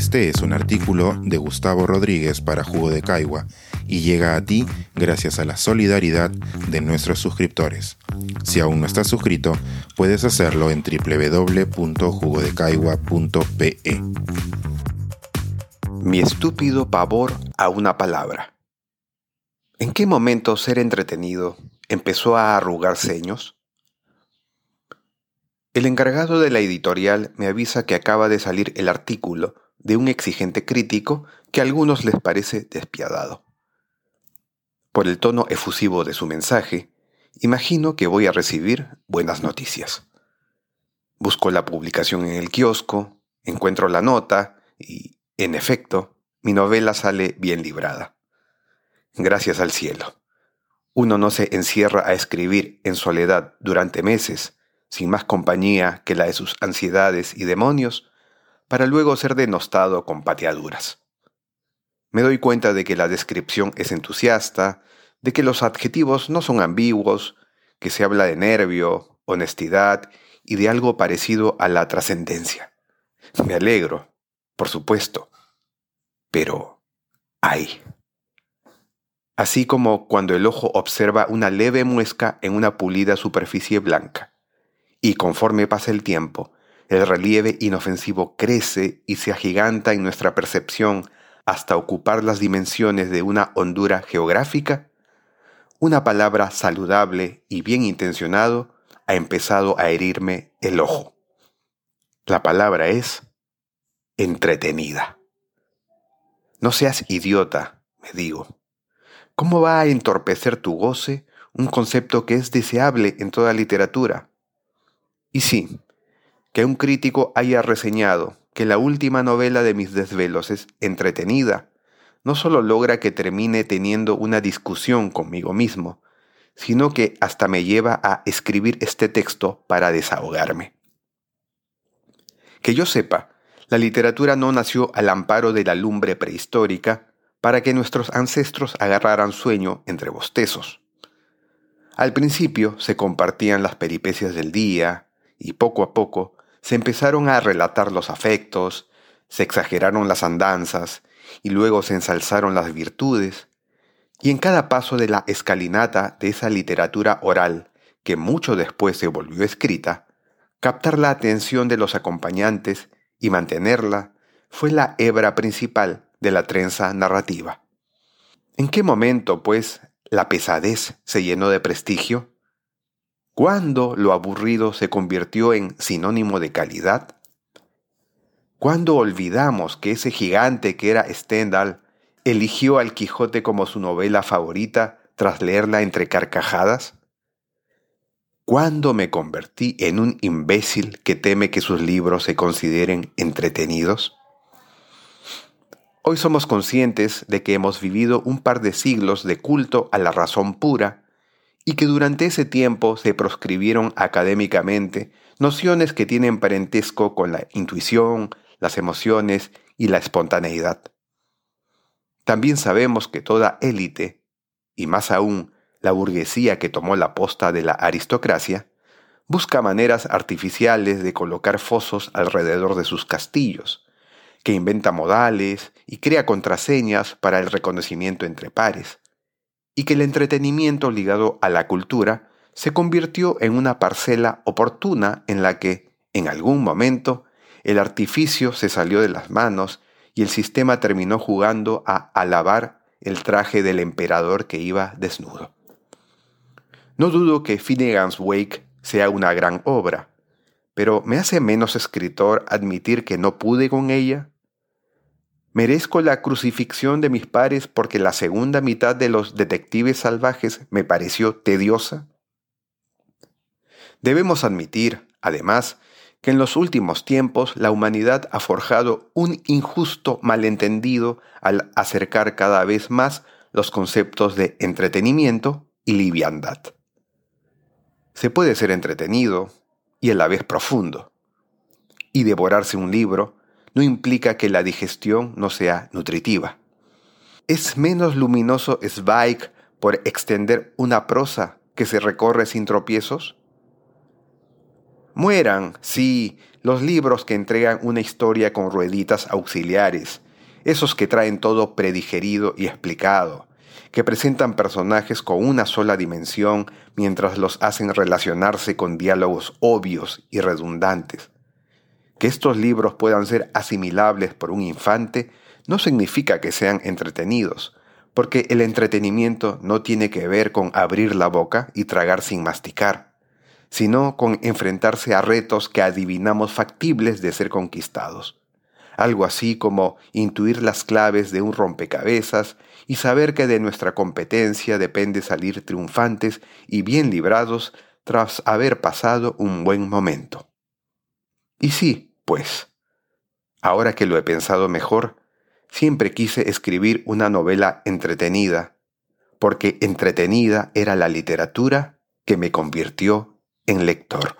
Este es un artículo de Gustavo Rodríguez para Jugo de Caigua y llega a ti gracias a la solidaridad de nuestros suscriptores. Si aún no estás suscrito, puedes hacerlo en www.jugodecaigua.pe. Mi estúpido pavor a una palabra. ¿En qué momento ser entretenido empezó a arrugar ceños? El encargado de la editorial me avisa que acaba de salir el artículo de un exigente crítico que a algunos les parece despiadado. Por el tono efusivo de su mensaje, imagino que voy a recibir buenas noticias. Busco la publicación en el kiosco, encuentro la nota y, en efecto, mi novela sale bien librada. Gracias al cielo. Uno no se encierra a escribir en soledad durante meses, sin más compañía que la de sus ansiedades y demonios, para luego ser denostado con pateaduras. Me doy cuenta de que la descripción es entusiasta, de que los adjetivos no son ambiguos, que se habla de nervio, honestidad y de algo parecido a la trascendencia. Me alegro, por supuesto, pero hay. Así como cuando el ojo observa una leve muesca en una pulida superficie blanca y conforme pasa el tiempo, el relieve inofensivo crece y se agiganta en nuestra percepción hasta ocupar las dimensiones de una hondura geográfica, una palabra saludable y bien intencionado ha empezado a herirme el ojo. La palabra es entretenida. No seas idiota, me digo. ¿Cómo va a entorpecer tu goce un concepto que es deseable en toda literatura? Y sí, que un crítico haya reseñado que la última novela de mis desvelos es entretenida, no solo logra que termine teniendo una discusión conmigo mismo, sino que hasta me lleva a escribir este texto para desahogarme. Que yo sepa, la literatura no nació al amparo de la lumbre prehistórica para que nuestros ancestros agarraran sueño entre bostezos. Al principio se compartían las peripecias del día, y poco a poco se empezaron a relatar los afectos, se exageraron las andanzas y luego se ensalzaron las virtudes, y en cada paso de la escalinata de esa literatura oral que mucho después se volvió escrita, captar la atención de los acompañantes y mantenerla fue la hebra principal de la trenza narrativa. ¿En qué momento, pues, la pesadez se llenó de prestigio? ¿Cuándo lo aburrido se convirtió en sinónimo de calidad? ¿Cuándo olvidamos que ese gigante que era Stendhal eligió al Quijote como su novela favorita tras leerla entre carcajadas? ¿Cuándo me convertí en un imbécil que teme que sus libros se consideren entretenidos? Hoy somos conscientes de que hemos vivido un par de siglos de culto a la razón pura y que durante ese tiempo se proscribieron académicamente nociones que tienen parentesco con la intuición, las emociones y la espontaneidad. También sabemos que toda élite, y más aún la burguesía que tomó la posta de la aristocracia, busca maneras artificiales de colocar fosos alrededor de sus castillos, que inventa modales y crea contraseñas para el reconocimiento entre pares, y que el entretenimiento ligado a la cultura se convirtió en una parcela oportuna en la que, en algún momento, el artificio se salió de las manos y el sistema terminó jugando a alabar el traje del emperador que iba desnudo. No dudo que Finnegan's Wake sea una gran obra, pero ¿me hace menos escritor admitir que no pude con ella? Merezco la crucifixión de mis pares porque la segunda mitad de los detectives salvajes me pareció tediosa. Debemos admitir, además, que en los últimos tiempos la humanidad ha forjado un injusto malentendido al acercar cada vez más los conceptos de entretenimiento y liviandad. Se puede ser entretenido y a la vez profundo, y devorarse un libro no implica que la digestión no sea nutritiva. ¿Es menos luminoso Zweig por extender una prosa que se recorre sin tropiezos? Mueran, sí, los libros que entregan una historia con rueditas auxiliares, esos que traen todo predigerido y explicado, que presentan personajes con una sola dimensión mientras los hacen relacionarse con diálogos obvios y redundantes. Que estos libros puedan ser asimilables por un infante no significa que sean entretenidos, porque el entretenimiento no tiene que ver con abrir la boca y tragar sin masticar, sino con enfrentarse a retos que adivinamos factibles de ser conquistados algo así como intuir las claves de un rompecabezas y saber que de nuestra competencia depende salir triunfantes y bien librados tras haber pasado un buen momento. Y sí, pues, ahora que lo he pensado mejor, siempre quise escribir una novela entretenida, porque entretenida era la literatura que me convirtió en lector.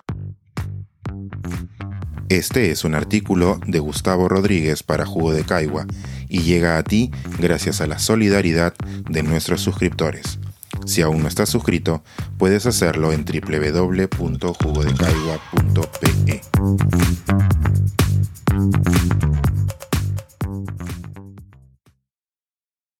Este es un artículo de Gustavo Rodríguez para Jugo de Caigua y llega a ti gracias a la solidaridad de nuestros suscriptores. Si aún no estás suscrito, puedes hacerlo en www.jugodecaigua.pe.